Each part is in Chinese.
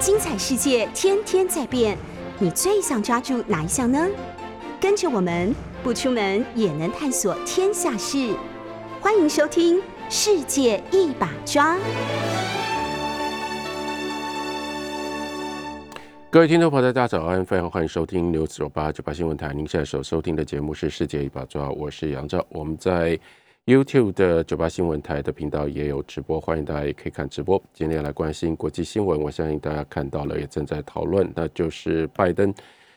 精彩世界天天在变，你最想抓住哪一项呢？跟着我们不出门也能探索天下事，欢迎收听《世界一把抓》。各位听众朋友，大家早安，非常欢迎收听六九八九八新闻台。您现在所收听的节目是《世界一把抓》，我是杨照。我们在 YouTube 的九八新闻台的频道也有直播，欢迎大家也可以看直播。今天来关心国际新闻，我相信大家看到了，也正在讨论，那就是拜登，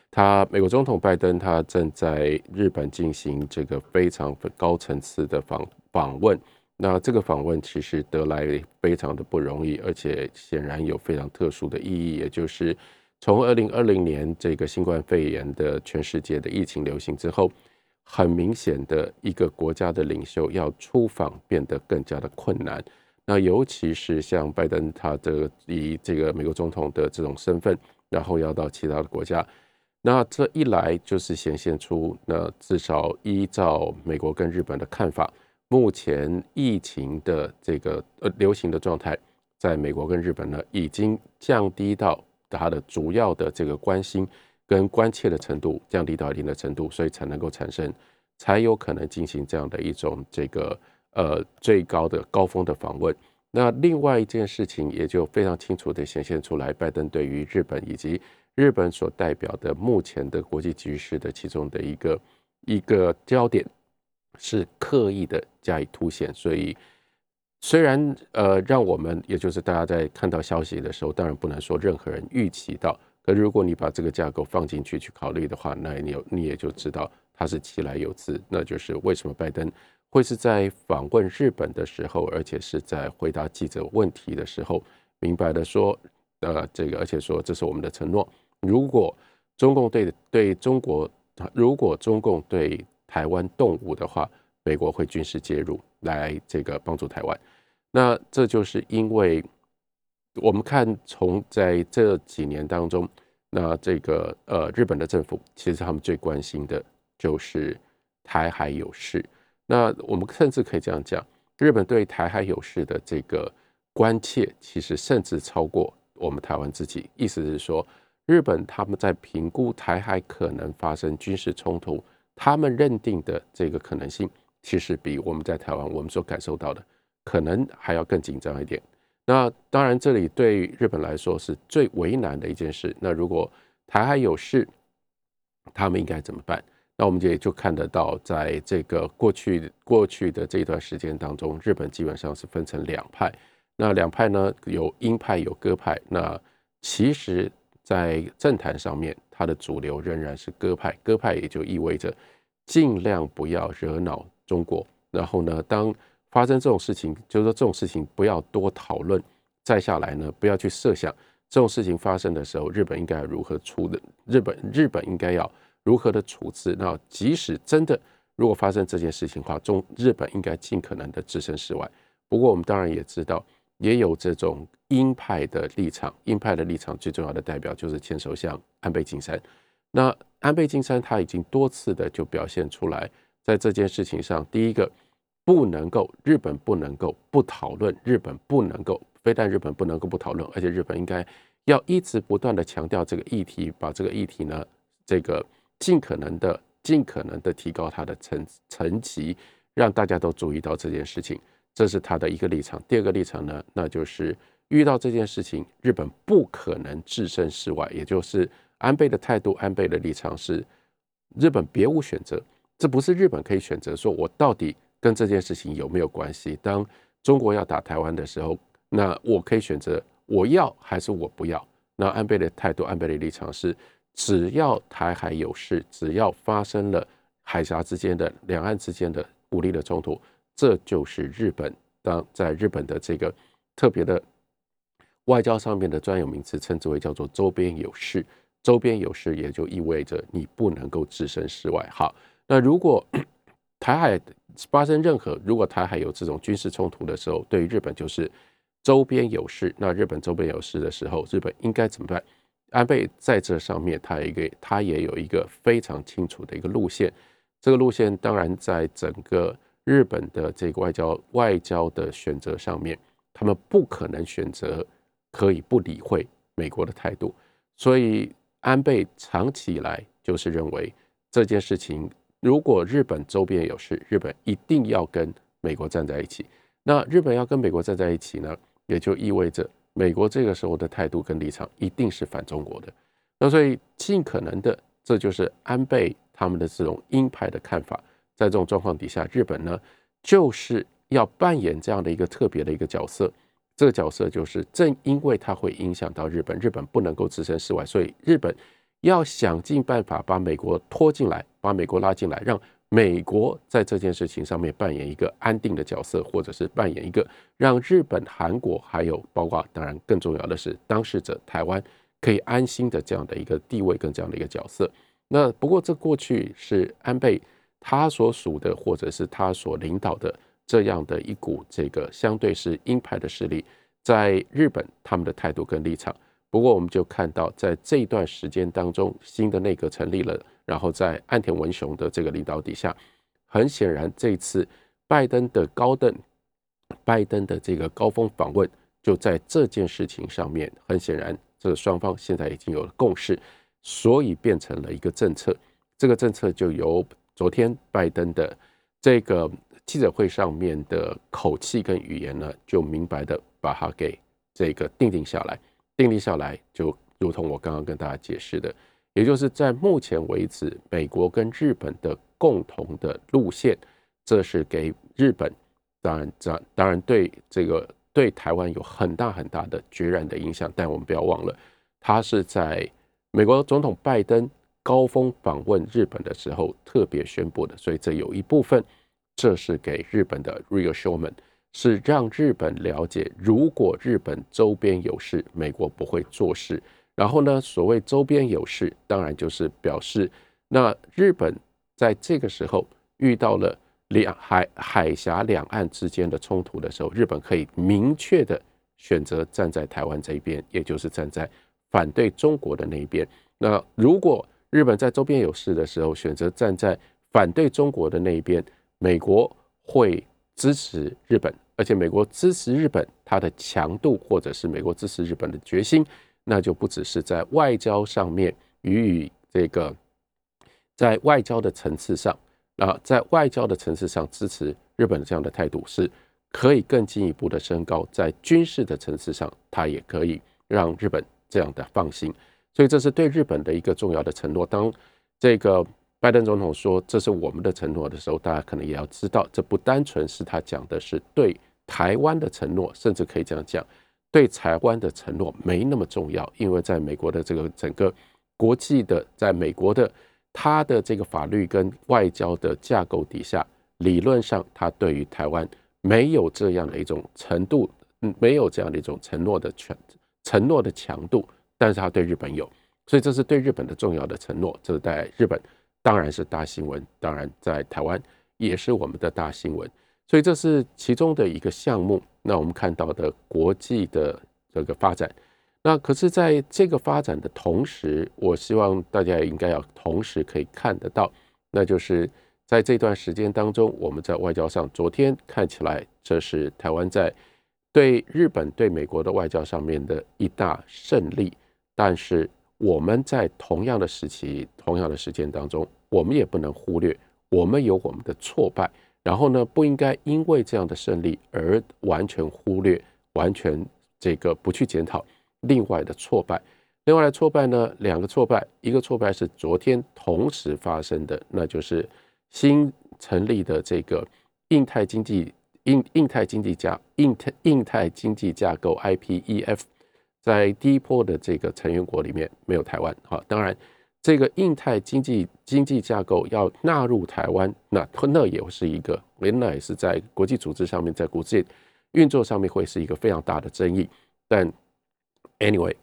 他美国总统拜登，他正在日本进行这个非常高层次的访访问。那这个访问其实得来非常的不容易，而且显然有非常特殊的意义，也就是从二零二零年这个新冠肺炎的全世界的疫情流行之后。很明显的一个国家的领袖要出访变得更加的困难，那尤其是像拜登，他的以这个美国总统的这种身份，然后要到其他的国家，那这一来就是显现出，那至少依照美国跟日本的看法，目前疫情的这个呃流行的状态，在美国跟日本呢，已经降低到它的主要的这个关心。跟关切的程度降低到一定的程度，所以才能够产生，才有可能进行这样的一种这个呃最高的高峰的访问。那另外一件事情也就非常清楚的显现出来，拜登对于日本以及日本所代表的目前的国际局势的其中的一个一个焦点是刻意的加以凸显。所以虽然呃让我们也就是大家在看到消息的时候，当然不能说任何人预期到。可如果你把这个架构放进去去考虑的话，那你有你也就知道它是其来有自，那就是为什么拜登会是在访问日本的时候，而且是在回答记者问题的时候，明白的说，呃，这个而且说这是我们的承诺，如果中共对对中国，如果中共对台湾动武的话，美国会军事介入来这个帮助台湾，那这就是因为。我们看，从在这几年当中，那这个呃，日本的政府其实他们最关心的就是台海有事。那我们甚至可以这样讲，日本对台海有事的这个关切，其实甚至超过我们台湾自己。意思是说，日本他们在评估台海可能发生军事冲突，他们认定的这个可能性，其实比我们在台湾我们所感受到的，可能还要更紧张一点。那当然，这里对日本来说是最为难的一件事。那如果台海有事，他们应该怎么办？那我们也就看得到，在这个过去过去的这一段时间当中，日本基本上是分成两派。那两派呢，有鹰派，有鸽派。那其实，在政坛上面，它的主流仍然是鸽派。鸽派也就意味着尽量不要惹恼中国。然后呢，当发生这种事情，就是说这种事情不要多讨论。再下来呢，不要去设想这种事情发生的时候，日本应该如何处的。日本日本应该要如何的处置？那即使真的如果发生这件事情的话，中日本应该尽可能的置身事外。不过我们当然也知道，也有这种鹰派的立场。鹰派的立场最重要的代表就是前首相安倍晋三。那安倍晋三他已经多次的就表现出来，在这件事情上，第一个。不能够，日本不能够不讨论，日本不能够，非但日本不能够不讨论，而且日本应该要一直不断的强调这个议题，把这个议题呢，这个尽可能的、尽可能的提高它的层层级，让大家都注意到这件事情，这是他的一个立场。第二个立场呢，那就是遇到这件事情，日本不可能置身事外，也就是安倍的态度，安倍的立场是日本别无选择，这不是日本可以选择，说我到底。跟这件事情有没有关系？当中国要打台湾的时候，那我可以选择我要还是我不要。那安倍的态度，安倍的立场是，只要台海有事，只要发生了海峡之间的两岸之间的武力的冲突，这就是日本当在日本的这个特别的外交上面的专有名词，称之为叫做周边有事。周边有事也就意味着你不能够置身事外。好，那如果台海。发生任何如果台海有这种军事冲突的时候，对于日本就是周边有事。那日本周边有事的时候，日本应该怎么办？安倍在这上面，他一个他也有一个非常清楚的一个路线。这个路线当然在整个日本的这个外交外交的选择上面，他们不可能选择可以不理会美国的态度。所以安倍长期以来就是认为这件事情，如果日本周边有事，日本一定要跟美国站在一起。那日本要跟美国站在一起呢，也就意味着美国这个时候的态度跟立场一定是反中国的。那所以尽可能的，这就是安倍他们的这种鹰派的看法。在这种状况底下，日本呢就是要扮演这样的一个特别的一个角色。这个角色就是正因为它会影响到日本，日本不能够置身事外，所以日本要想尽办法把美国拖进来，把美国拉进来，让美国在这件事情上面扮演一个安定的角色，或者是扮演一个让日本、韩国还有包括当然更重要的是当事者台湾可以安心的这样的一个地位跟这样的一个角色。那不过这过去是安倍他所属的，或者是他所领导的。这样的一股这个相对是鹰派的势力，在日本他们的态度跟立场。不过，我们就看到在这一段时间当中，新的内阁成立了，然后在岸田文雄的这个领导底下，很显然这次拜登的高登，拜登的这个高峰访问，就在这件事情上面，很显然这个双方现在已经有了共识，所以变成了一个政策。这个政策就由昨天拜登的这个。记者会上面的口气跟语言呢，就明白的把它给这个定定下来，定立下来，就如同我刚刚跟大家解释的，也就是在目前为止，美国跟日本的共同的路线，这是给日本，当然，这当然对这个对台湾有很大很大的决然的影响，但我们不要忘了，他是在美国总统拜登高峰访问日本的时候特别宣布的，所以这有一部分。这是给日本的 reassurance，是让日本了解，如果日本周边有事，美国不会做事。然后呢，所谓周边有事，当然就是表示，那日本在这个时候遇到了两海海峡两岸之间的冲突的时候，日本可以明确的选择站在台湾这一边，也就是站在反对中国的那一边。那如果日本在周边有事的时候，选择站在反对中国的那一边。美国会支持日本，而且美国支持日本，它的强度或者是美国支持日本的决心，那就不只是在外交上面予以这个，在外交的层次上，啊，在外交的层次上支持日本的这样的态度，是可以更进一步的升高，在军事的层次上，它也可以让日本这样的放心，所以这是对日本的一个重要的承诺。当这个。拜登总统说：“这是我们的承诺的时候，大家可能也要知道，这不单纯是他讲的是对台湾的承诺，甚至可以这样讲，对台湾的承诺没那么重要，因为在美国的这个整个国际的，在美国的他的这个法律跟外交的架构底下，理论上他对于台湾没有这样的一种程度，没有这样的一种承诺的权承诺的强度，但是他对日本有，所以这是对日本的重要的承诺，这是在日本。”当然是大新闻，当然在台湾也是我们的大新闻，所以这是其中的一个项目。那我们看到的国际的这个发展，那可是在这个发展的同时，我希望大家也应该要同时可以看得到，那就是在这段时间当中，我们在外交上，昨天看起来这是台湾在对日本、对美国的外交上面的一大胜利，但是。我们在同样的时期、同样的时间当中，我们也不能忽略，我们有我们的挫败。然后呢，不应该因为这样的胜利而完全忽略、完全这个不去检讨另外的挫败。另外的挫败呢，两个挫败，一个挫败是昨天同时发生的，那就是新成立的这个印太经济、印印太经济架、印太印太经济架构 （IPEF）。在第一波的这个成员国里面没有台湾，哈，当然这个印太经济经济架构要纳入台湾，那那也是一个，那也是在国际组织上面，在国际运作上面会是一个非常大的争议。但 anyway，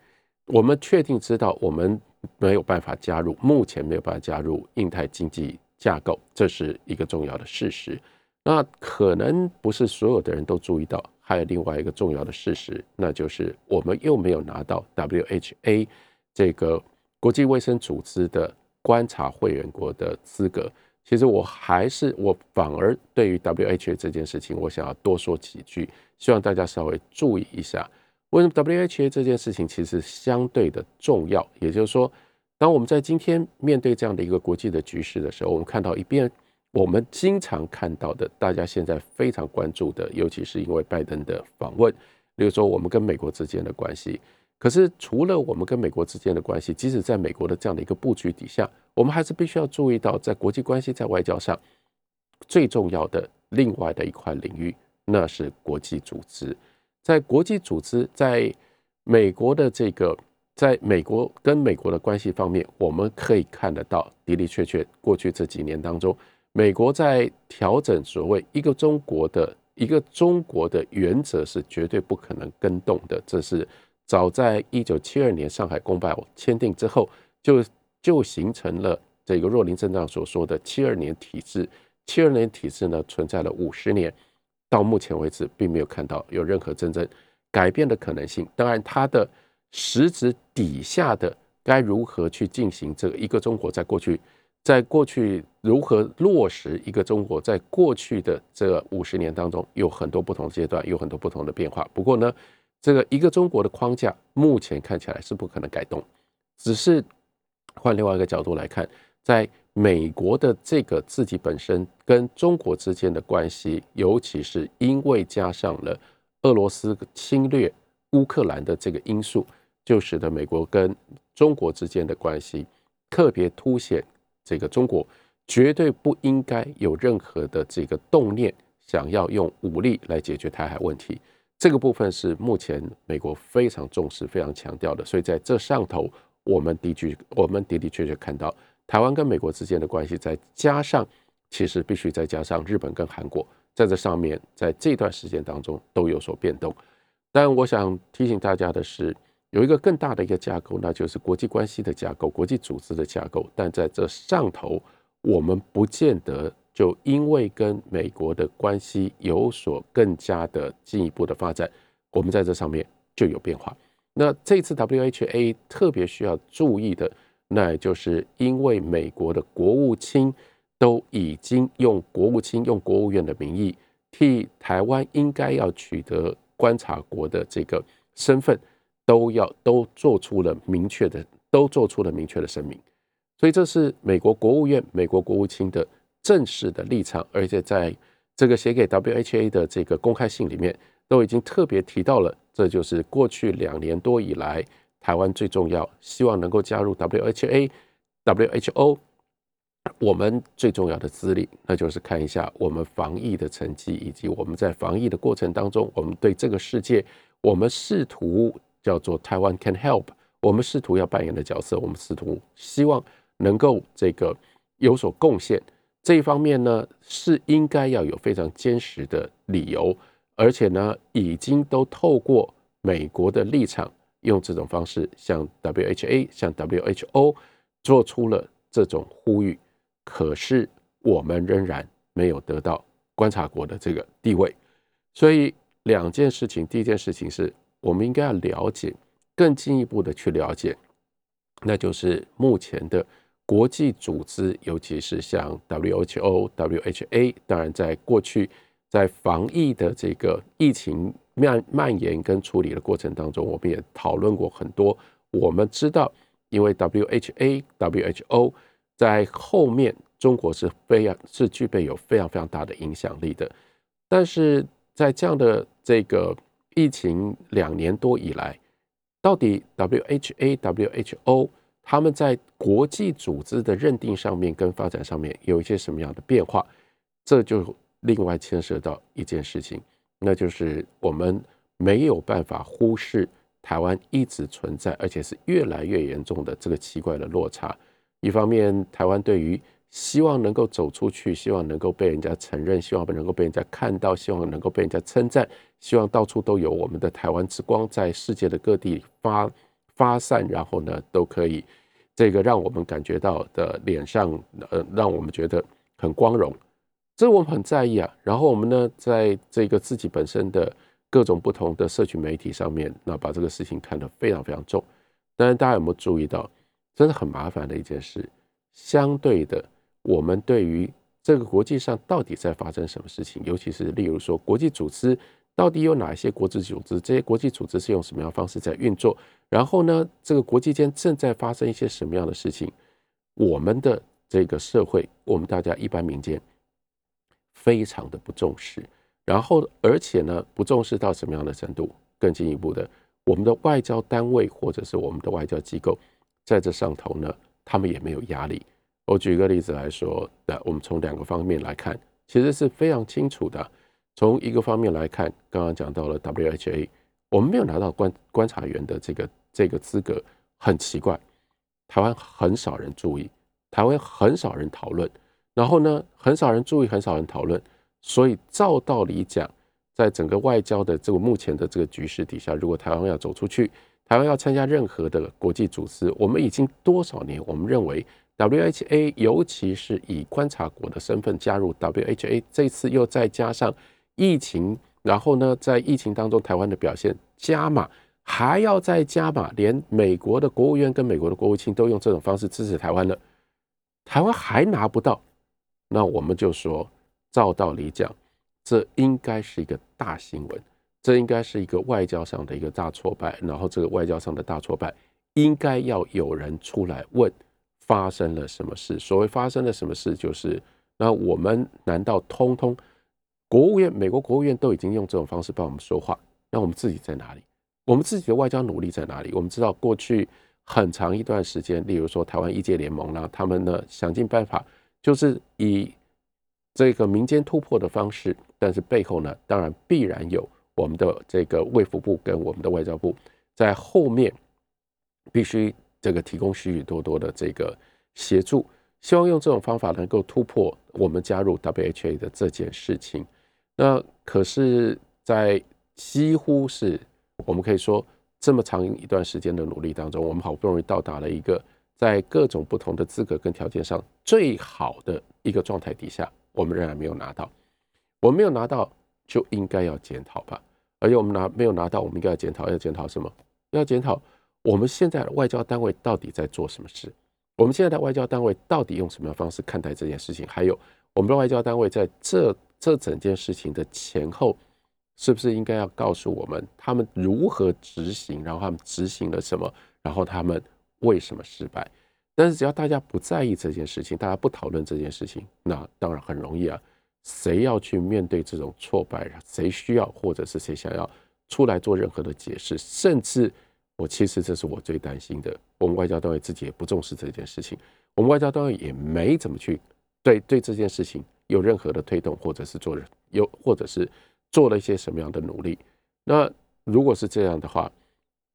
我们确定知道我们没有办法加入，目前没有办法加入印太经济架构，这是一个重要的事实。那可能不是所有的人都注意到。还有另外一个重要的事实，那就是我们又没有拿到 WHA 这个国际卫生组织的观察会员国的资格。其实我还是我反而对于 WHA 这件事情，我想要多说几句，希望大家稍微注意一下。为什么 WHA 这件事情其实相对的重要？也就是说，当我们在今天面对这样的一个国际的局势的时候，我们看到一边我们经常看到的，大家现在非常关注的，尤其是因为拜登的访问，比如说我们跟美国之间的关系。可是除了我们跟美国之间的关系，即使在美国的这样的一个布局底下，我们还是必须要注意到，在国际关系在外交上最重要的另外的一块领域，那是国际组织。在国际组织，在美国的这个，在美国跟美国的关系方面，我们可以看得到的的确确，过去这几年当中，美国在调整所谓一个中国的一个中国的原则是绝对不可能跟动的。这是早在一九七二年上海公报签订之后，就就形成了这个若林正长所说的七二年体制。七二年体制呢，存在了五十年。到目前为止，并没有看到有任何真正改变的可能性。当然，它的实质底下的该如何去进行这个一个中国，在过去，在过去如何落实一个中国，在过去的这五十年当中，有很多不同阶段，有很多不同的变化。不过呢，这个一个中国的框架目前看起来是不可能改动，只是换另外一个角度来看，在。美国的这个自己本身跟中国之间的关系，尤其是因为加上了俄罗斯侵略乌克兰的这个因素，就使得美国跟中国之间的关系特别凸显这个中国绝对不应该有任何的这个动念想要用武力来解决台海问题。这个部分是目前美国非常重视、非常强调的。所以在这上头，我们的确我们的的确确看到。台湾跟美国之间的关系，再加上其实必须再加上日本跟韩国，在这上面，在这段时间当中都有所变动。但我想提醒大家的是，有一个更大的一个架构，那就是国际关系的架构、国际组织的架构。但在这上头，我们不见得就因为跟美国的关系有所更加的进一步的发展，我们在这上面就有变化。那这次 WHA 特别需要注意的。那就是因为美国的国务卿都已经用国务卿用国务院的名义替台湾应该要取得观察国的这个身份，都要都做出了明确的都做出了明确的声明，所以这是美国国务院美国国务卿的正式的立场，而且在这个写给 WHA 的这个公开信里面都已经特别提到了，这就是过去两年多以来。台湾最重要，希望能够加入 WHA、WHO。我们最重要的资历，那就是看一下我们防疫的成绩，以及我们在防疫的过程当中，我们对这个世界，我们试图叫做台湾 can help，我们试图要扮演的角色，我们试图希望能够这个有所贡献。这一方面呢，是应该要有非常坚实的理由，而且呢，已经都透过美国的立场。用这种方式向 WHA、向 WHO 做出了这种呼吁，可是我们仍然没有得到观察国的这个地位。所以两件事情，第一件事情是我们应该要了解，更进一步的去了解，那就是目前的国际组织，尤其是像 WHO、WHA，当然在过去在防疫的这个疫情。蔓蔓延跟处理的过程当中，我们也讨论过很多。我们知道，因为 WHA、WHO 在后面，中国是非常是具备有非常非常大的影响力的。但是在这样的这个疫情两年多以来，到底 WHA、WHO 他们在国际组织的认定上面跟发展上面有一些什么样的变化？这就另外牵涉到一件事情。那就是我们没有办法忽视台湾一直存在，而且是越来越严重的这个奇怪的落差。一方面，台湾对于希望能够走出去，希望能够被人家承认，希望能够被人家看到，希望能够被人家称赞，希望到处都有我们的台湾之光在世界的各地发发散，然后呢，都可以这个让我们感觉到的脸上，呃，让我们觉得很光荣。这我们很在意啊，然后我们呢，在这个自己本身的各种不同的社群媒体上面，那把这个事情看得非常非常重。但是，大家有没有注意到，真的很麻烦的一件事。相对的，我们对于这个国际上到底在发生什么事情，尤其是例如说国际组织到底有哪一些国际组织？这些国际组织是用什么样的方式在运作？然后呢，这个国际间正在发生一些什么样的事情？我们的这个社会，我们大家一般民间非常的不重视。然后，而且呢，不重视到什么样的程度？更进一步的，我们的外交单位或者是我们的外交机构，在这上头呢，他们也没有压力。我举个例子来说，那我们从两个方面来看，其实是非常清楚的。从一个方面来看，刚刚讲到了 WHA，我们没有拿到观观察员的这个这个资格，很奇怪。台湾很少人注意，台湾很少人讨论，然后呢，很少人注意，很少人讨论。所以照道理讲，在整个外交的这个目前的这个局势底下，如果台湾要走出去，台湾要参加任何的国际组织，我们已经多少年，我们认为。WHA，尤其是以观察国的身份加入 WHA，这次又再加上疫情，然后呢，在疫情当中台湾的表现加码，还要再加码，连美国的国务院跟美国的国务卿都用这种方式支持台湾了，台湾还拿不到，那我们就说，照道理讲，这应该是一个大新闻，这应该是一个外交上的一个大挫败，然后这个外交上的大挫败，应该要有人出来问。发生了什么事？所谓发生了什么事，就是那我们难道通通国务院、美国国务院都已经用这种方式帮我们说话？那我们自己在哪里？我们自己的外交努力在哪里？我们知道过去很长一段时间，例如说台湾一届联盟呢，他们呢想尽办法，就是以这个民间突破的方式，但是背后呢，当然必然有我们的这个卫福部跟我们的外交部在后面必须。这个提供许许多多的这个协助，希望用这种方法能够突破我们加入 WHA 的这件事情。那可是，在几乎是我们可以说这么长一段时间的努力当中，我们好不容易到达了一个在各种不同的资格跟条件上最好的一个状态底下，我们仍然没有拿到。我们没有拿到，就应该要检讨吧。而且我们拿没有拿到，我们应该要检讨，要检讨什么？要检讨。我们现在的外交单位到底在做什么事？我们现在的外交单位到底用什么样方式看待这件事情？还有，我们的外交单位在这这整件事情的前后，是不是应该要告诉我们他们如何执行？然后他们执行了什么？然后他们为什么失败？但是只要大家不在意这件事情，大家不讨论这件事情，那当然很容易啊。谁要去面对这种挫败？谁需要或者是谁想要出来做任何的解释？甚至。我其实这是我最担心的。我们外交单位自己也不重视这件事情，我们外交单位也没怎么去对对这件事情有任何的推动，或者是做有或者是做了一些什么样的努力。那如果是这样的话，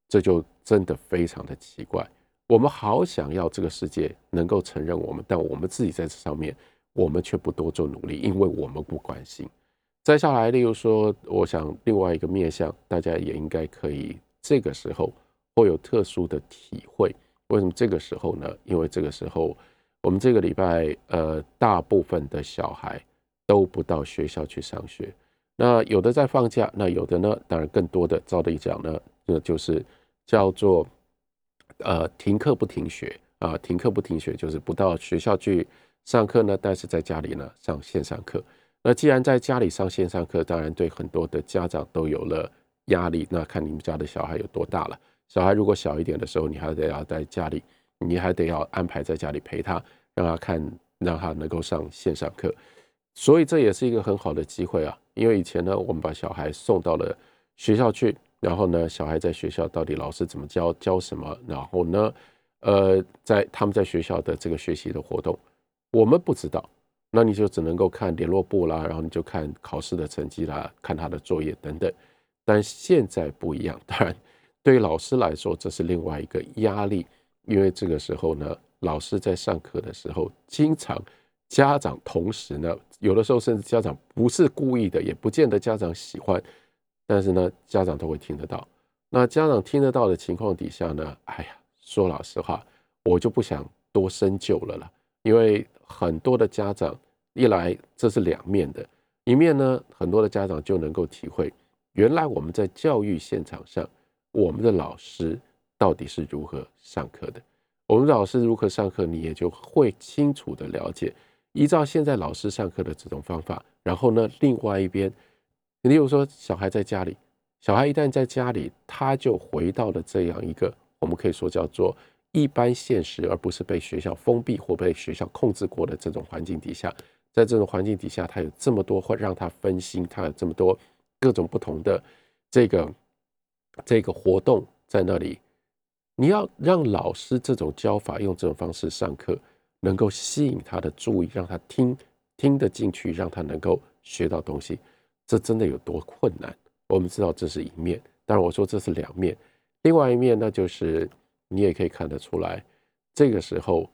这就真的非常的奇怪。我们好想要这个世界能够承认我们，但我们自己在这上面，我们却不多做努力，因为我们不关心。再下来，例如说，我想另外一个面向，大家也应该可以这个时候。会有特殊的体会，为什么这个时候呢？因为这个时候，我们这个礼拜，呃，大部分的小孩都不到学校去上学。那有的在放假，那有的呢？当然，更多的，照理讲呢，那就是叫做呃停课不停学啊，停课不停学，就是不到学校去上课呢，但是在家里呢上线上课。那既然在家里上线上课，当然对很多的家长都有了压力。那看你们家的小孩有多大了？小孩如果小一点的时候，你还得要在家里，你还得要安排在家里陪他，让他看，让他能够上线上课。所以这也是一个很好的机会啊！因为以前呢，我们把小孩送到了学校去，然后呢，小孩在学校到底老师怎么教，教什么，然后呢，呃，在他们在学校的这个学习的活动，我们不知道，那你就只能够看联络簿啦，然后你就看考试的成绩啦，看他的作业等等。但现在不一样，当然。对于老师来说，这是另外一个压力，因为这个时候呢，老师在上课的时候，经常家长同时呢，有的时候甚至家长不是故意的，也不见得家长喜欢，但是呢，家长都会听得到。那家长听得到的情况底下呢，哎呀，说老实话，我就不想多深究了啦，因为很多的家长一来，这是两面的，一面呢，很多的家长就能够体会，原来我们在教育现场上。我们的老师到底是如何上课的？我们的老师如何上课，你也就会清楚的了解。依照现在老师上课的这种方法，然后呢，另外一边例如说，小孩在家里，小孩一旦在家里，他就回到了这样一个我们可以说叫做一般现实，而不是被学校封闭或被学校控制过的这种环境底下。在这种环境底下，他有这么多会让他分心，他有这么多各种不同的这个这个活动在那里。你要让老师这种教法用这种方式上课，能够吸引他的注意，让他听听得进去，让他能够学到东西。这真的有多困难？我们知道这是一面，当然我说这是两面。另外一面，那就是你也可以看得出来，这个时候，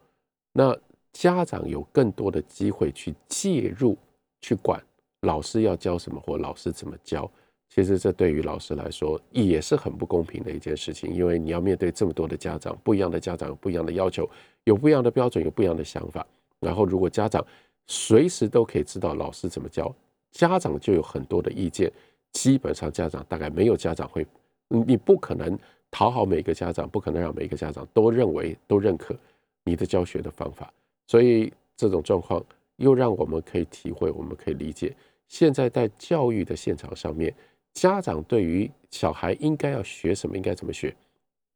那家长有更多的机会去介入、去管老师要教什么或老师怎么教。其实这对于老师来说也是很不公平的一件事情，因为你要面对这么多的家长，不一样的家长有不一样的要求，有不一样的标准，有不一样的想法。然后，如果家长随时都可以知道老师怎么教。家长就有很多的意见，基本上家长大概没有家长会，你不可能讨好每个家长，不可能让每个家长都认为都认可你的教学的方法，所以这种状况又让我们可以体会，我们可以理解，现在在教育的现场上面，家长对于小孩应该要学什么，应该怎么学，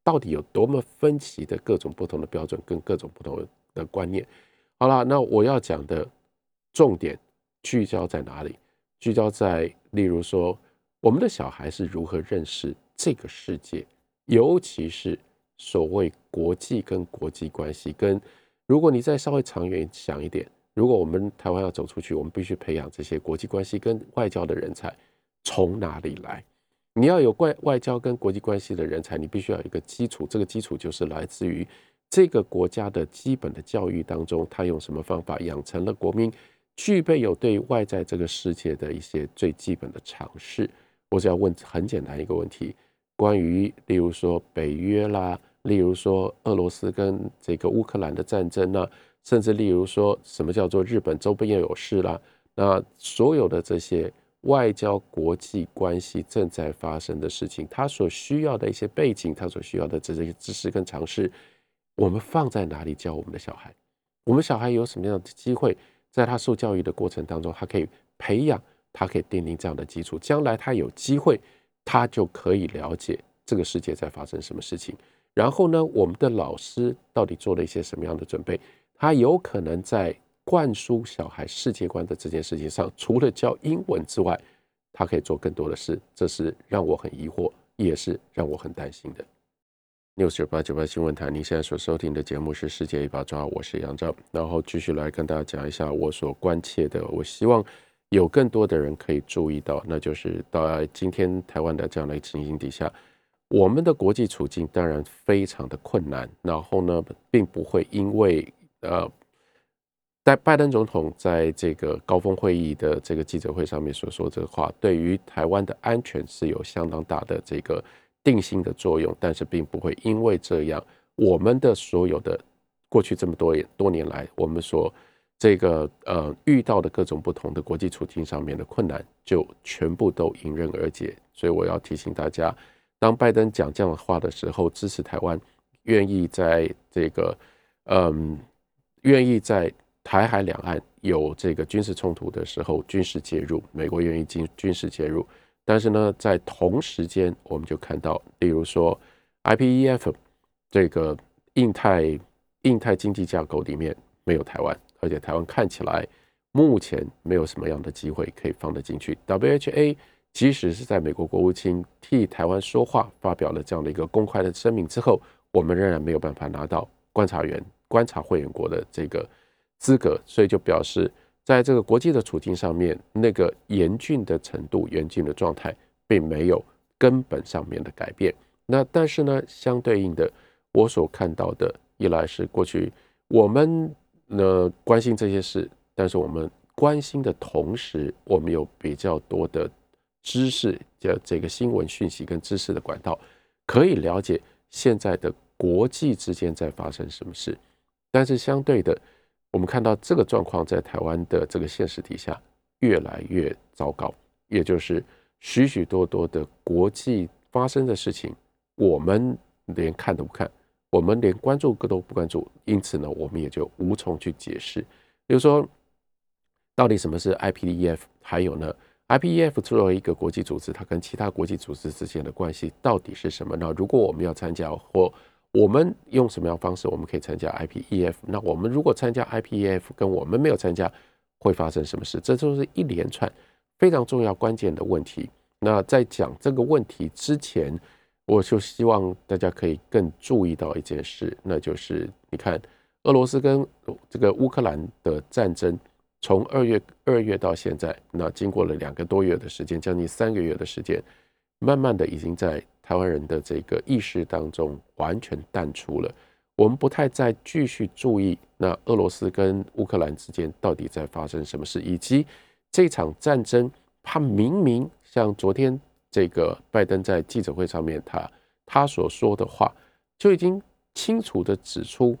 到底有多么分歧的各种不同的标准跟各种不同的观念。好了，那我要讲的重点聚焦在哪里？聚焦在，例如说，我们的小孩是如何认识这个世界，尤其是所谓国际跟国际关系。跟如果你再稍微长远想一点，如果我们台湾要走出去，我们必须培养这些国际关系跟外交的人才，从哪里来？你要有外外交跟国际关系的人才，你必须要有一个基础，这个基础就是来自于这个国家的基本的教育当中，他用什么方法养成了国民。具备有对外在这个世界的一些最基本的常识，我只要问很简单一个问题：关于例如说北约啦，例如说俄罗斯跟这个乌克兰的战争呢，甚至例如说什么叫做日本周边要有事啦，那所有的这些外交国际关系正在发生的事情，他所需要的一些背景，他所需要的这些知识跟常识，我们放在哪里教我们的小孩？我们小孩有什么样的机会？在他受教育的过程当中，他可以培养，他可以奠定这样的基础。将来他有机会，他就可以了解这个世界在发生什么事情。然后呢，我们的老师到底做了一些什么样的准备？他有可能在灌输小孩世界观的这件事情上，除了教英文之外，他可以做更多的事。这是让我很疑惑，也是让我很担心的。六九八九八新闻台，您现在所收听的节目是《世界一把抓》，我是杨照，然后继续来跟大家讲一下我所关切的。我希望有更多的人可以注意到，那就是在今天台湾的这样的情形底下，我们的国际处境当然非常的困难。然后呢，并不会因为呃，在拜登总统在这个高峰会议的这个记者会上面所说这个话，对于台湾的安全是有相当大的这个。定心的作用，但是并不会因为这样，我们的所有的过去这么多多年来，我们所这个呃遇到的各种不同的国际处境上面的困难，就全部都迎刃而解。所以我要提醒大家，当拜登讲这样的话的时候，支持台湾，愿意在这个嗯，愿意在台海两岸有这个军事冲突的时候，军事介入，美国愿意进军事介入。但是呢，在同时间，我们就看到，例如说，IPEF 这个印太印太经济架构里面没有台湾，而且台湾看起来目前没有什么样的机会可以放得进去。WHA 即使是在美国国务卿替台湾说话，发表了这样的一个公开的声明之后，我们仍然没有办法拿到观察员、观察会员国的这个资格，所以就表示。在这个国际的处境上面，那个严峻的程度、严峻的状态，并没有根本上面的改变。那但是呢，相对应的，我所看到的，一来是过去我们呢关心这些事，但是我们关心的同时，我们有比较多的知识，的这个新闻讯息跟知识的管道，可以了解现在的国际之间在发生什么事。但是相对的。我们看到这个状况在台湾的这个现实底下越来越糟糕，也就是许许多多的国际发生的事情，我们连看都不看，我们连关注都不关注，因此呢，我们也就无从去解释。比如说，到底什么是 IPDEF？还有呢，IPDEF 作为一个国际组织，它跟其他国际组织之间的关系到底是什么？那如果我们要参加，或我们用什么样方式我们可以参加 IPEF？那我们如果参加 IPEF，跟我们没有参加会发生什么事？这都是一连串非常重要关键的问题。那在讲这个问题之前，我就希望大家可以更注意到一件事，那就是你看俄罗斯跟这个乌克兰的战争。从二月二月到现在，那经过了两个多月的时间，将近三个月的时间，慢慢的已经在台湾人的这个意识当中完全淡出了。我们不太再继续注意那俄罗斯跟乌克兰之间到底在发生什么事，以及这场战争，他明明像昨天这个拜登在记者会上面他他所说的话，就已经清楚的指出。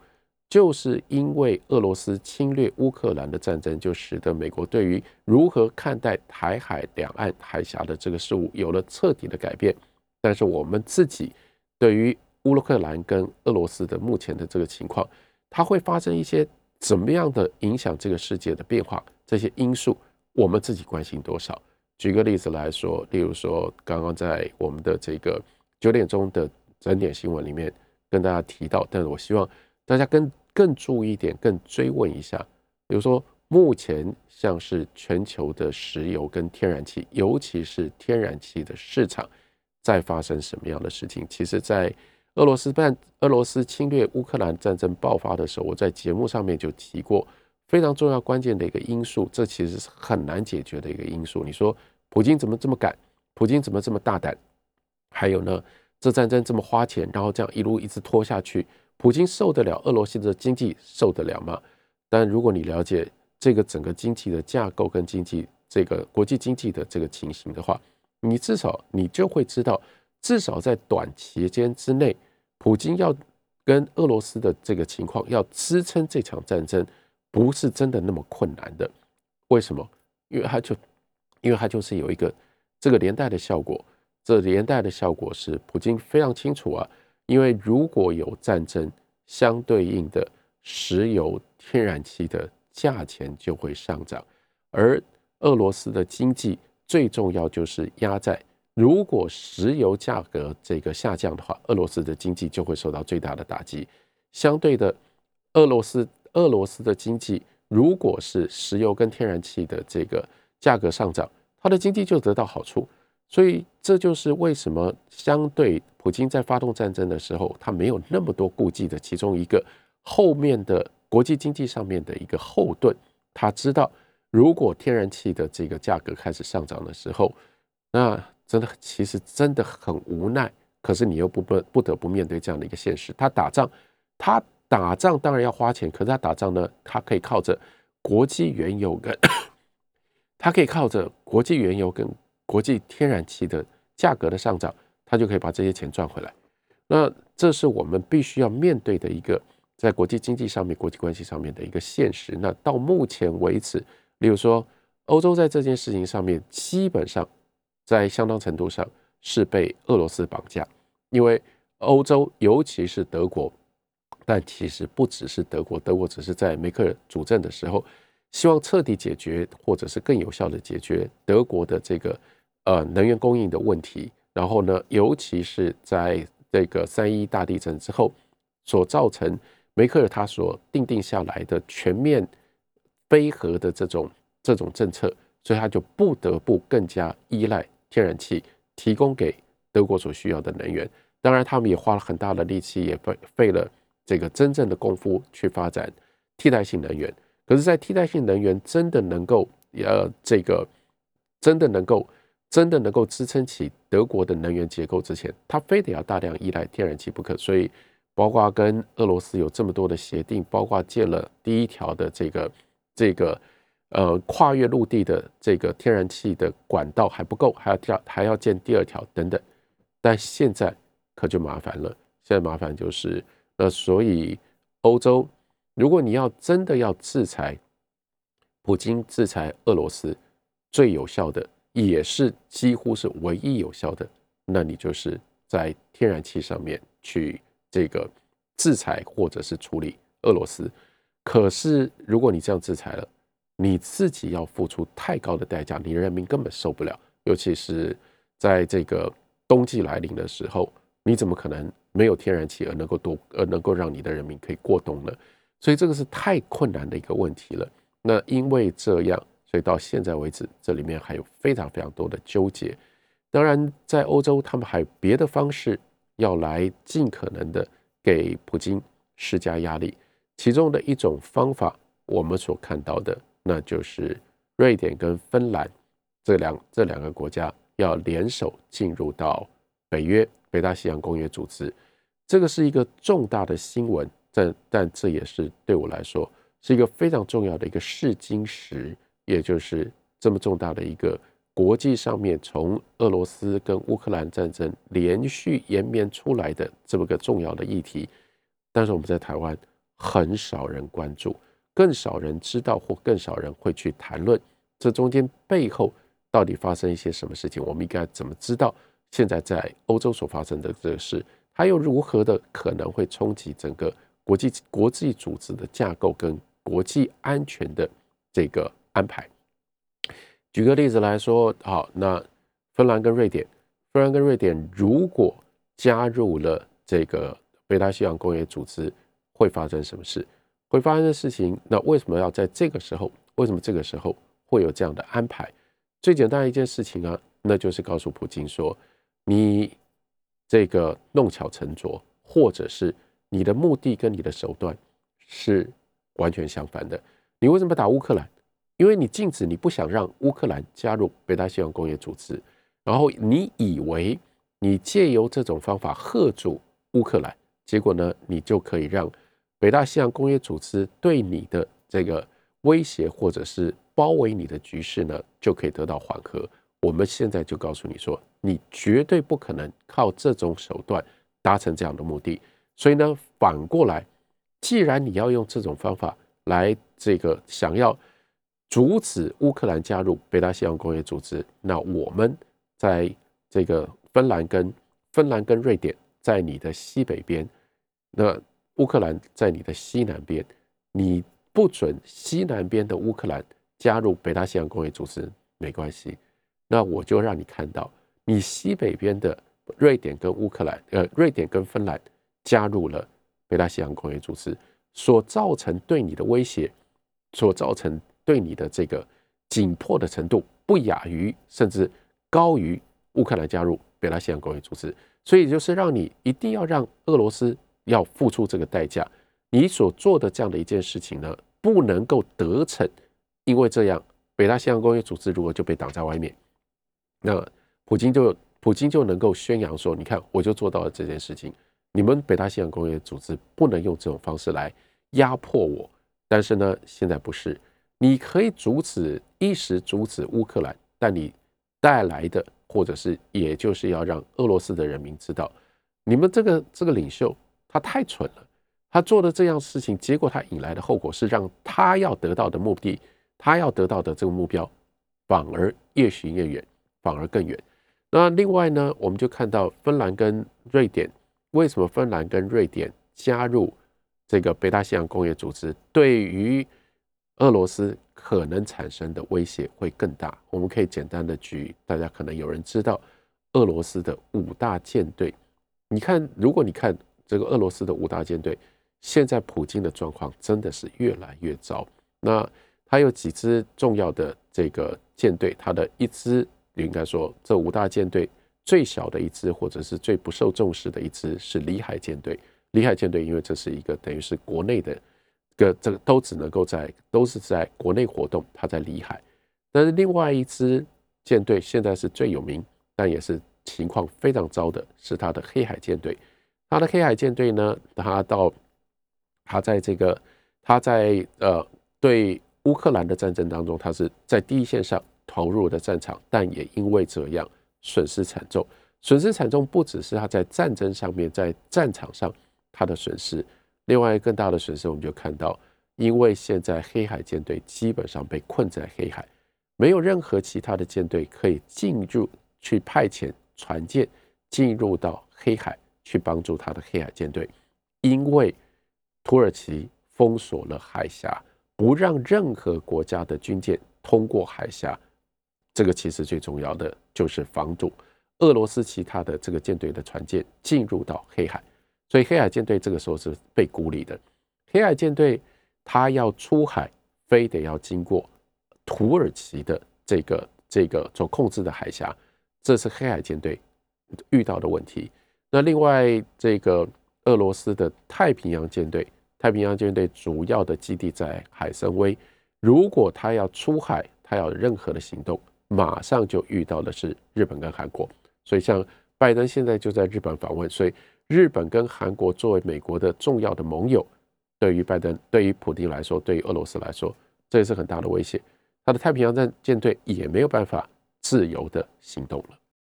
就是因为俄罗斯侵略乌克兰的战争，就使得美国对于如何看待台海两岸海峡的这个事物有了彻底的改变。但是我们自己对于乌克兰跟俄罗斯的目前的这个情况，它会发生一些怎么样的影响这个世界的变化？这些因素我们自己关心多少？举个例子来说，例如说刚刚在我们的这个九点钟的整点新闻里面跟大家提到，但是我希望。大家更更注意一点，更追问一下，比如说目前像是全球的石油跟天然气，尤其是天然气的市场在发生什么样的事情？其实，在俄罗斯办俄罗斯侵略乌克兰战争爆发的时候，我在节目上面就提过非常重要关键的一个因素，这其实是很难解决的一个因素。你说普京怎么这么敢？普京怎么这么大胆？还有呢，这战争这么花钱，然后这样一路一直拖下去。普京受得了俄罗斯的经济受得了吗？但如果你了解这个整个经济的架构跟经济这个国际经济的这个情形的话，你至少你就会知道，至少在短期间之内，普京要跟俄罗斯的这个情况要支撑这场战争，不是真的那么困难的。为什么？因为他就因为他就是有一个这个连带的效果，这连带的效果是普京非常清楚啊。因为如果有战争，相对应的石油、天然气的价钱就会上涨，而俄罗斯的经济最重要就是压在，如果石油价格这个下降的话，俄罗斯的经济就会受到最大的打击。相对的，俄罗斯俄罗斯的经济如果是石油跟天然气的这个价格上涨，它的经济就得到好处。所以这就是为什么相对普京在发动战争的时候，他没有那么多顾忌的其中一个后面的国际经济上面的一个后盾。他知道，如果天然气的这个价格开始上涨的时候，那真的其实真的很无奈。可是你又不不不得不面对这样的一个现实。他打仗，他打仗当然要花钱，可是他打仗呢，他可以靠着国际原油跟，他可以靠着国际原油跟。国际天然气的价格的上涨，他就可以把这些钱赚回来。那这是我们必须要面对的一个在国际经济上面、国际关系上面的一个现实。那到目前为止，例如说欧洲在这件事情上面，基本上在相当程度上是被俄罗斯绑架，因为欧洲尤其是德国，但其实不只是德国，德国只是在梅克尔主政的时候，希望彻底解决或者是更有效的解决德国的这个。呃，能源供应的问题，然后呢，尤其是在这个三一大地震之后，所造成梅克尔他所定定下来的全面非核的这种这种政策，所以他就不得不更加依赖天然气提供给德国所需要的能源。当然，他们也花了很大的力气，也费费了这个真正的功夫去发展替代性能源。可是，在替代性能源真的能够呃这个真的能够。真的能够支撑起德国的能源结构之前，他非得要大量依赖天然气不可。所以，包括跟俄罗斯有这么多的协定，包括建了第一条的这个这个呃跨越陆地的这个天然气的管道还不够，还要跳还要建第二条等等。但现在可就麻烦了，现在麻烦就是那所以欧洲，如果你要真的要制裁普京，制裁俄罗斯，最有效的。也是几乎是唯一有效的，那你就是在天然气上面去这个制裁或者是处理俄罗斯。可是如果你这样制裁了，你自己要付出太高的代价，你人民根本受不了。尤其是在这个冬季来临的时候，你怎么可能没有天然气而能够多而能够让你的人民可以过冬呢？所以这个是太困难的一个问题了。那因为这样，所以到现在为止，这里面还有非常非常多的纠结。当然，在欧洲，他们还有别的方式要来尽可能的给普京施加压力。其中的一种方法，我们所看到的，那就是瑞典跟芬兰这两这两个国家要联手进入到北约北大西洋公约组织。这个是一个重大的新闻，但但这也是对我来说。是一个非常重要的一个试金石，也就是这么重大的一个国际上面，从俄罗斯跟乌克兰战争连续延绵出来的这么个重要的议题。但是我们在台湾很少人关注，更少人知道，或更少人会去谈论这中间背后到底发生一些什么事情。我们应该怎么知道现在在欧洲所发生的这个事，它又如何的可能会冲击整个国际国际组织的架构跟？国际安全的这个安排，举个例子来说，好，那芬兰跟瑞典，芬兰跟瑞典如果加入了这个北大西洋工业组织，会发生什么事？会发生的事情，那为什么要在这个时候？为什么这个时候会有这样的安排？最简单一件事情啊，那就是告诉普京说，你这个弄巧成拙，或者是你的目的跟你的手段是。完全相反的，你为什么打乌克兰？因为你禁止，你不想让乌克兰加入北大西洋工业组织，然后你以为你借由这种方法吓阻乌克兰，结果呢，你就可以让北大西洋工业组织对你的这个威胁或者是包围你的局势呢，就可以得到缓和。我们现在就告诉你说，你绝对不可能靠这种手段达成这样的目的。所以呢，反过来。既然你要用这种方法来这个想要阻止乌克兰加入北大西洋工业组织，那我们在这个芬兰跟芬兰跟瑞典在你的西北边，那乌克兰在你的西南边，你不准西南边的乌克兰加入北大西洋工业组织没关系，那我就让你看到你西北边的瑞典跟乌克兰，呃，瑞典跟芬兰加入了。北大西洋工业组织所造成对你的威胁，所造成对你的这个紧迫的程度，不亚于甚至高于乌克兰加入北大西洋工业组织。所以就是让你一定要让俄罗斯要付出这个代价。你所做的这样的一件事情呢，不能够得逞，因为这样北大西洋工业组织如果就被挡在外面，那普京就普京就能够宣扬说：“你看，我就做到了这件事情。”你们北大西洋工业组织不能用这种方式来压迫我，但是呢，现在不是，你可以阻止一时阻止乌克兰，但你带来的或者是也就是要让俄罗斯的人民知道，你们这个这个领袖他太蠢了，他做的这样事情，结果他引来的后果是让他要得到的目的，他要得到的这个目标反而越行越远，反而更远。那另外呢，我们就看到芬兰跟瑞典。为什么芬兰跟瑞典加入这个北大西洋工业组织，对于俄罗斯可能产生的威胁会更大？我们可以简单的举，大家可能有人知道俄罗斯的五大舰队。你看，如果你看这个俄罗斯的五大舰队，现在普京的状况真的是越来越糟。那他有几支重要的这个舰队，他的一支，应该说这五大舰队。最小的一支，或者是最不受重视的一支，是里海舰队。里海舰队，因为这是一个等于是国内的，个这个都只能够在都是在国内活动，它在里海。但是另外一支舰队现在是最有名，但也是情况非常糟的，是它的黑海舰队。他的黑海舰队呢，他到他在这个他在呃对乌克兰的战争当中，他是在第一线上投入的战场，但也因为这样。损失惨重，损失惨重不只是他在战争上面，在战场上他的损失，另外更大的损失，我们就看到，因为现在黑海舰队基本上被困在黑海，没有任何其他的舰队可以进入去派遣船舰进入到黑海去帮助他的黑海舰队，因为土耳其封锁了海峡，不让任何国家的军舰通过海峡。这个其实最重要的就是防止俄罗斯其他的这个舰队的船舰进入到黑海。所以黑海舰队这个时候是被孤立的。黑海舰队它要出海，非得要经过土耳其的这个这个所控制的海峡，这是黑海舰队遇到的问题。那另外这个俄罗斯的太平洋舰队，太平洋舰队主要的基地在海参崴，如果他要出海，他要任何的行动，马上就遇到的是日本跟韩国。所以像拜登现在就在日本访问，所以。日本跟韩国作为美国的重要的盟友，对于拜登、对于普京来说，对于俄罗斯来说，这也是很大的威胁。他的太平洋战舰队也没有办法自由的行动了。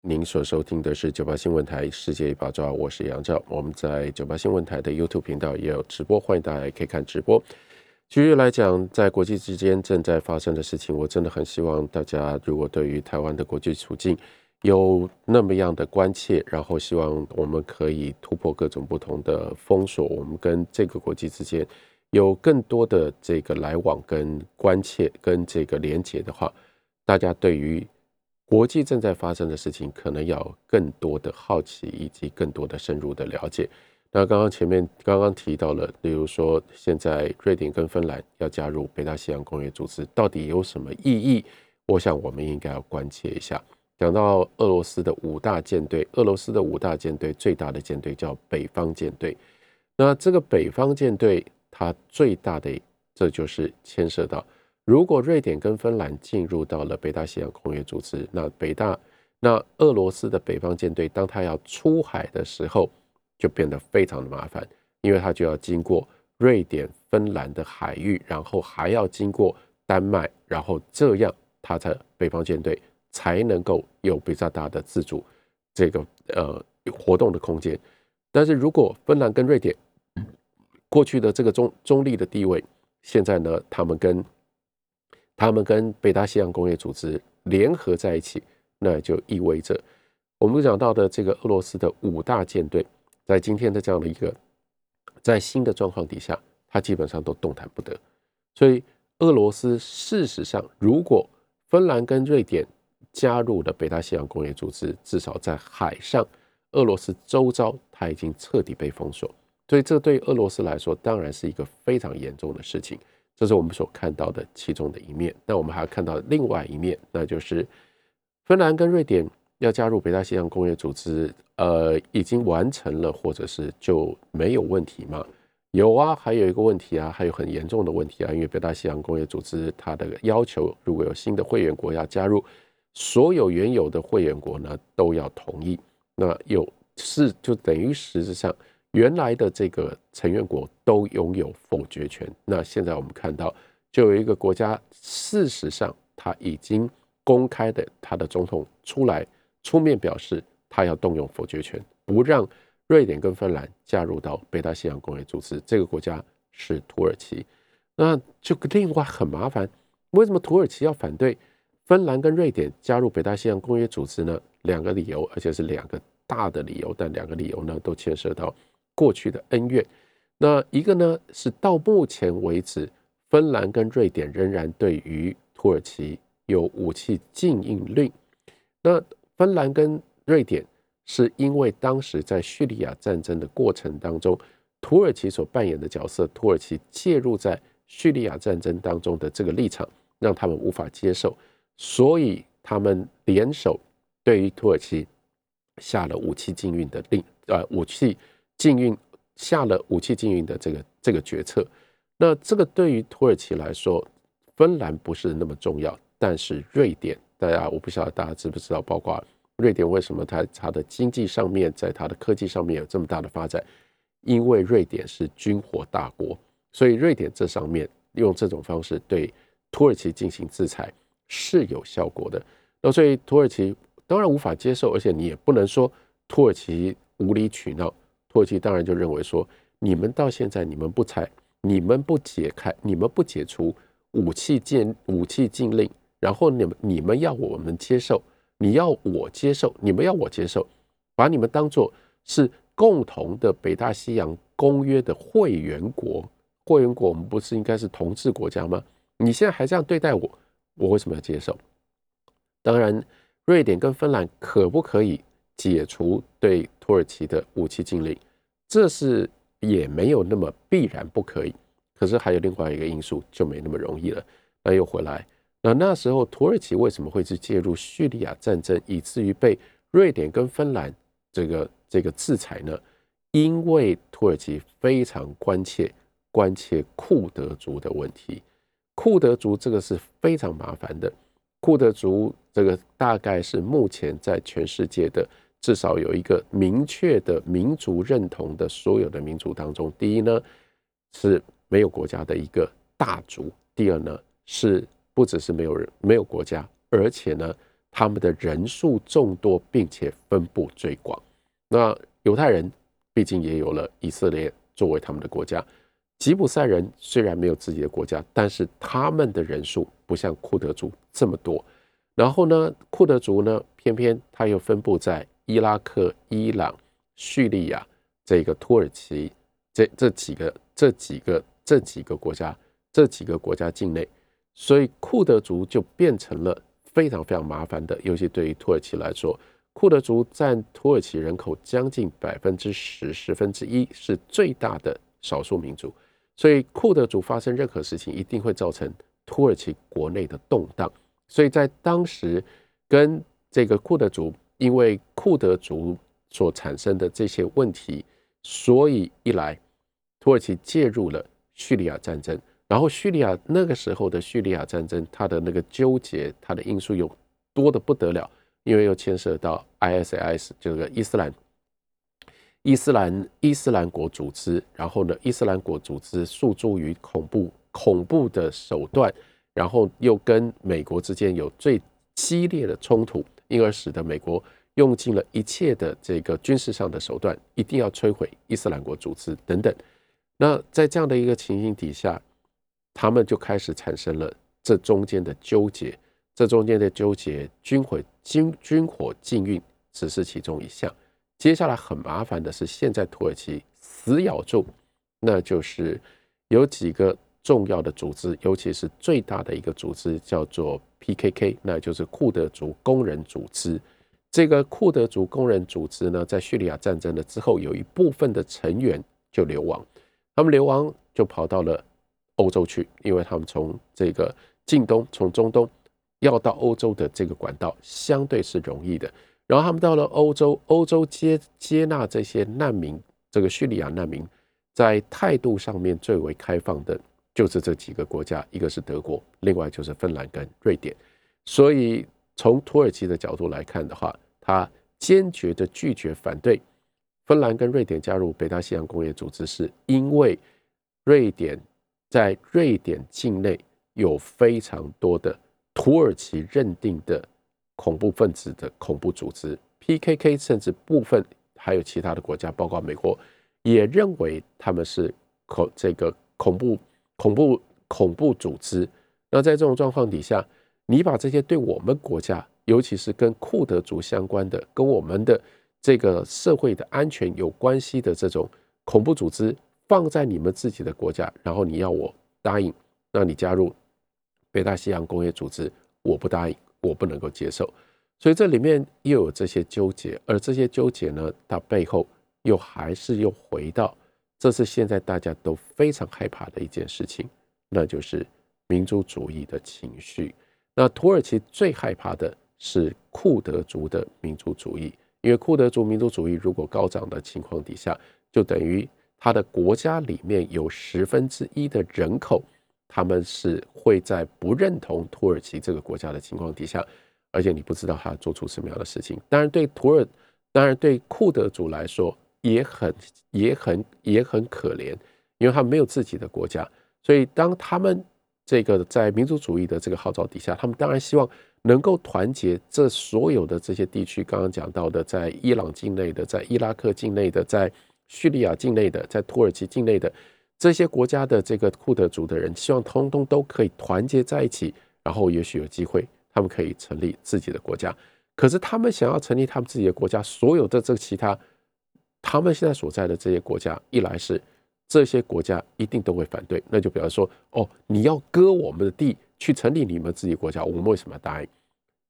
您所收听的是九八新闻台世界一把抓，我是杨照。我们在九八新闻台的 YouTube 频道也有直播，欢迎大家可以看直播。其实来讲，在国际之间正在发生的事情，我真的很希望大家，如果对于台湾的国际处境，有那么样的关切，然后希望我们可以突破各种不同的封锁，我们跟这个国际之间有更多的这个来往、跟关切、跟这个连接的话，大家对于国际正在发生的事情，可能要更多的好奇，以及更多的深入的了解。那刚刚前面刚刚提到了，比如说现在瑞典跟芬兰要加入北大西洋公约组织，到底有什么意义？我想我们应该要关切一下。讲到俄罗斯的五大舰队，俄罗斯的五大舰队最大的舰队叫北方舰队。那这个北方舰队，它最大的这就是牵涉到，如果瑞典跟芬兰进入到了北大西洋公约组织，那北大那俄罗斯的北方舰队，当它要出海的时候，就变得非常的麻烦，因为它就要经过瑞典、芬兰的海域，然后还要经过丹麦，然后这样它的北方舰队。才能够有比较大的自主这个呃活动的空间，但是如果芬兰跟瑞典过去的这个中中立的地位，现在呢，他们跟他们跟北大西洋工业组织联合在一起，那就意味着我们讲到的这个俄罗斯的五大舰队，在今天的这样的一个在新的状况底下，它基本上都动弹不得。所以俄罗斯事实上，如果芬兰跟瑞典加入了北大西洋工业组织，至少在海上，俄罗斯周遭它已经彻底被封锁，所以这对俄罗斯来说当然是一个非常严重的事情。这是我们所看到的其中的一面。那我们还要看到另外一面，那就是芬兰跟瑞典要加入北大西洋工业组织，呃，已经完成了，或者是就没有问题吗？有啊，还有一个问题啊，还有很严重的问题啊，因为北大西洋工业组织它的要求，如果有新的会员国要加入。所有原有的会员国呢都要同意，那有是就等于实质上原来的这个成员国都拥有否决权。那现在我们看到，就有一个国家，事实上他已经公开的，他的总统出来出面表示，他要动用否决权，不让瑞典跟芬兰加入到北大西洋工业组织。这个国家是土耳其，那就另外很麻烦，为什么土耳其要反对？芬兰跟瑞典加入北大西洋公约组织呢，两个理由，而且是两个大的理由，但两个理由呢都牵涉到过去的恩怨。那一个呢是到目前为止，芬兰跟瑞典仍然对于土耳其有武器禁运令。那芬兰跟瑞典是因为当时在叙利亚战争的过程当中，土耳其所扮演的角色，土耳其介入在叙利亚战争当中的这个立场，让他们无法接受。所以他们联手对于土耳其下了武器禁运的令，呃，武器禁运下了武器禁运的这个这个决策。那这个对于土耳其来说，芬兰不是那么重要，但是瑞典，大家我不晓得大家知不知道，包括瑞典为什么它它的经济上面，在它的科技上面有这么大的发展，因为瑞典是军火大国，所以瑞典这上面用这种方式对土耳其进行制裁。是有效果的，那所以土耳其当然无法接受，而且你也不能说土耳其无理取闹。过去当然就认为说，你们到现在你们不拆，你们不解开，你们不解除武器禁武器禁令，然后你们你们要我们接受，你要我接受，你们要我接受，把你们当做是共同的北大西洋公约的会员国，会员国，我们不是应该是同治国家吗？你现在还这样对待我，我为什么要接受？当然，瑞典跟芬兰可不可以解除对土耳其的武器禁令？这是也没有那么必然不可以。可是还有另外一个因素，就没那么容易了。那又回来，那那时候土耳其为什么会去介入叙利亚战争，以至于被瑞典跟芬兰这个这个制裁呢？因为土耳其非常关切关切库德族的问题。库德族这个是非常麻烦的。库德族这个大概是目前在全世界的至少有一个明确的民族认同的所有的民族当中，第一呢是没有国家的一个大族，第二呢是不只是没有人没有国家，而且呢他们的人数众多，并且分布最广。那犹太人毕竟也有了以色列作为他们的国家。吉普赛人虽然没有自己的国家，但是他们的人数不像库德族这么多。然后呢，库德族呢，偏偏它又分布在伊拉克、伊朗、叙利亚这个土耳其这这几个、这几个、这几个国家、这几个国家境内，所以库德族就变成了非常非常麻烦的。尤其对于土耳其来说，库德族占土耳其人口将近百分之十，十分之一是最大的少数民族。所以库德族发生任何事情，一定会造成土耳其国内的动荡。所以在当时，跟这个库德族，因为库德族所产生的这些问题，所以一来，土耳其介入了叙利亚战争。然后叙利亚那个时候的叙利亚战争，它的那个纠结，它的因素又多的不得了，因为又牵涉到 ISIS 这个伊斯兰。伊斯兰伊斯兰国组织，然后呢，伊斯兰国组织诉诸于恐怖恐怖的手段，然后又跟美国之间有最激烈的冲突，因而使得美国用尽了一切的这个军事上的手段，一定要摧毁伊斯兰国组织等等。那在这样的一个情形底下，他们就开始产生了这中间的纠结，这中间的纠结，军火军军火禁运只是其中一项。接下来很麻烦的是，现在土耳其死咬住，那就是有几个重要的组织，尤其是最大的一个组织叫做 PKK，那就是库德族工人组织。这个库德族工人组织呢，在叙利亚战争了之后，有一部分的成员就流亡，他们流亡就跑到了欧洲去，因为他们从这个近东、从中东要到欧洲的这个管道相对是容易的。然后他们到了欧洲，欧洲接接纳这些难民，这个叙利亚难民，在态度上面最为开放的，就是这几个国家，一个是德国，另外就是芬兰跟瑞典。所以从土耳其的角度来看的话，他坚决的拒绝反对芬兰跟瑞典加入北大西洋工业组织，是因为瑞典在瑞典境内有非常多的土耳其认定的。恐怖分子的恐怖组织 PKK，甚至部分还有其他的国家，包括美国，也认为他们是恐这个恐怖恐怖恐怖组织。那在这种状况底下，你把这些对我们国家，尤其是跟库德族相关的、跟我们的这个社会的安全有关系的这种恐怖组织放在你们自己的国家，然后你要我答应让你加入北大西洋工业组织，我不答应。我不能够接受，所以这里面又有这些纠结，而这些纠结呢，它背后又还是又回到，这是现在大家都非常害怕的一件事情，那就是民族主义的情绪。那土耳其最害怕的是库德族的民族主义，因为库德族民族主义如果高涨的情况底下，就等于他的国家里面有十分之一的人口。他们是会在不认同土耳其这个国家的情况底下，而且你不知道他做出什么样的事情。当然，对土耳，当然对库德族来说也很、也很、也很可怜，因为他们没有自己的国家。所以，当他们这个在民族主义的这个号召底下，他们当然希望能够团结这所有的这些地区。刚刚讲到的，在伊朗境内的，在伊拉克境内的，在叙利亚境内的，在土耳其境内的。这些国家的这个库德族的人，希望通通都可以团结在一起，然后也许有机会，他们可以成立自己的国家。可是他们想要成立他们自己的国家，所有的这其他，他们现在所在的这些国家，一来是这些国家一定都会反对。那就比方说，哦，你要割我们的地去成立你们自己国家，我们为什么要答应？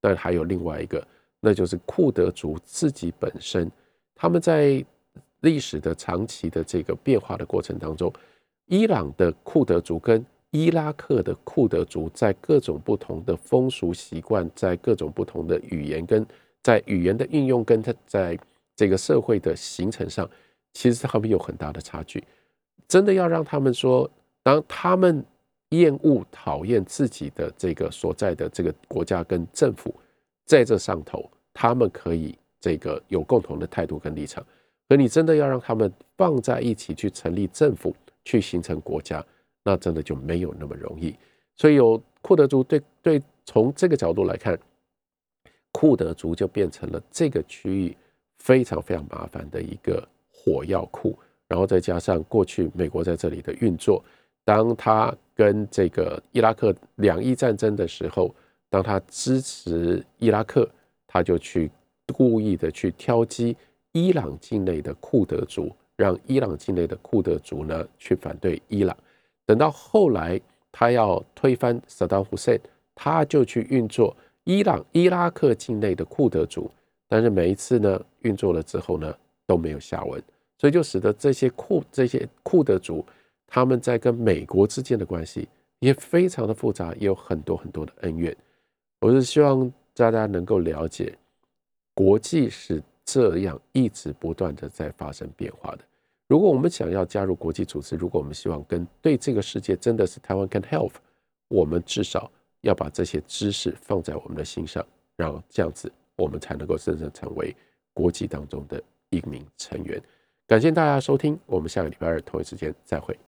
但还有另外一个，那就是库德族自己本身，他们在历史的长期的这个变化的过程当中，伊朗的库德族跟伊拉克的库德族在各种不同的风俗习惯，在各种不同的语言跟在语言的运用跟他在这个社会的形成上，其实他们有很大的差距。真的要让他们说，当他们厌恶、讨厌自己的这个所在的这个国家跟政府，在这上头，他们可以这个有共同的态度跟立场。可你真的要让他们放在一起去成立政府，去形成国家，那真的就没有那么容易。所以有库德族对对，从这个角度来看，库德族就变成了这个区域非常非常麻烦的一个火药库。然后再加上过去美国在这里的运作，当他跟这个伊拉克两伊战争的时候，当他支持伊拉克，他就去故意的去挑击伊朗境内的库德族，让伊朗境内的库德族呢去反对伊朗。等到后来他要推翻萨达姆·胡塞，他就去运作伊朗伊拉克境内的库德族，但是每一次呢运作了之后呢都没有下文。所以就使得这些库这些库德族，他们在跟美国之间的关系也非常的复杂，也有很多很多的恩怨。我是希望大家能够了解，国际是这样一直不断的在发生变化的。如果我们想要加入国际组织，如果我们希望跟对这个世界真的是台湾 can help，我们至少要把这些知识放在我们的心上，然后这样子我们才能够真正成为国际当中的一名成员。感谢大家收听，我们下个礼拜二同一时间再会。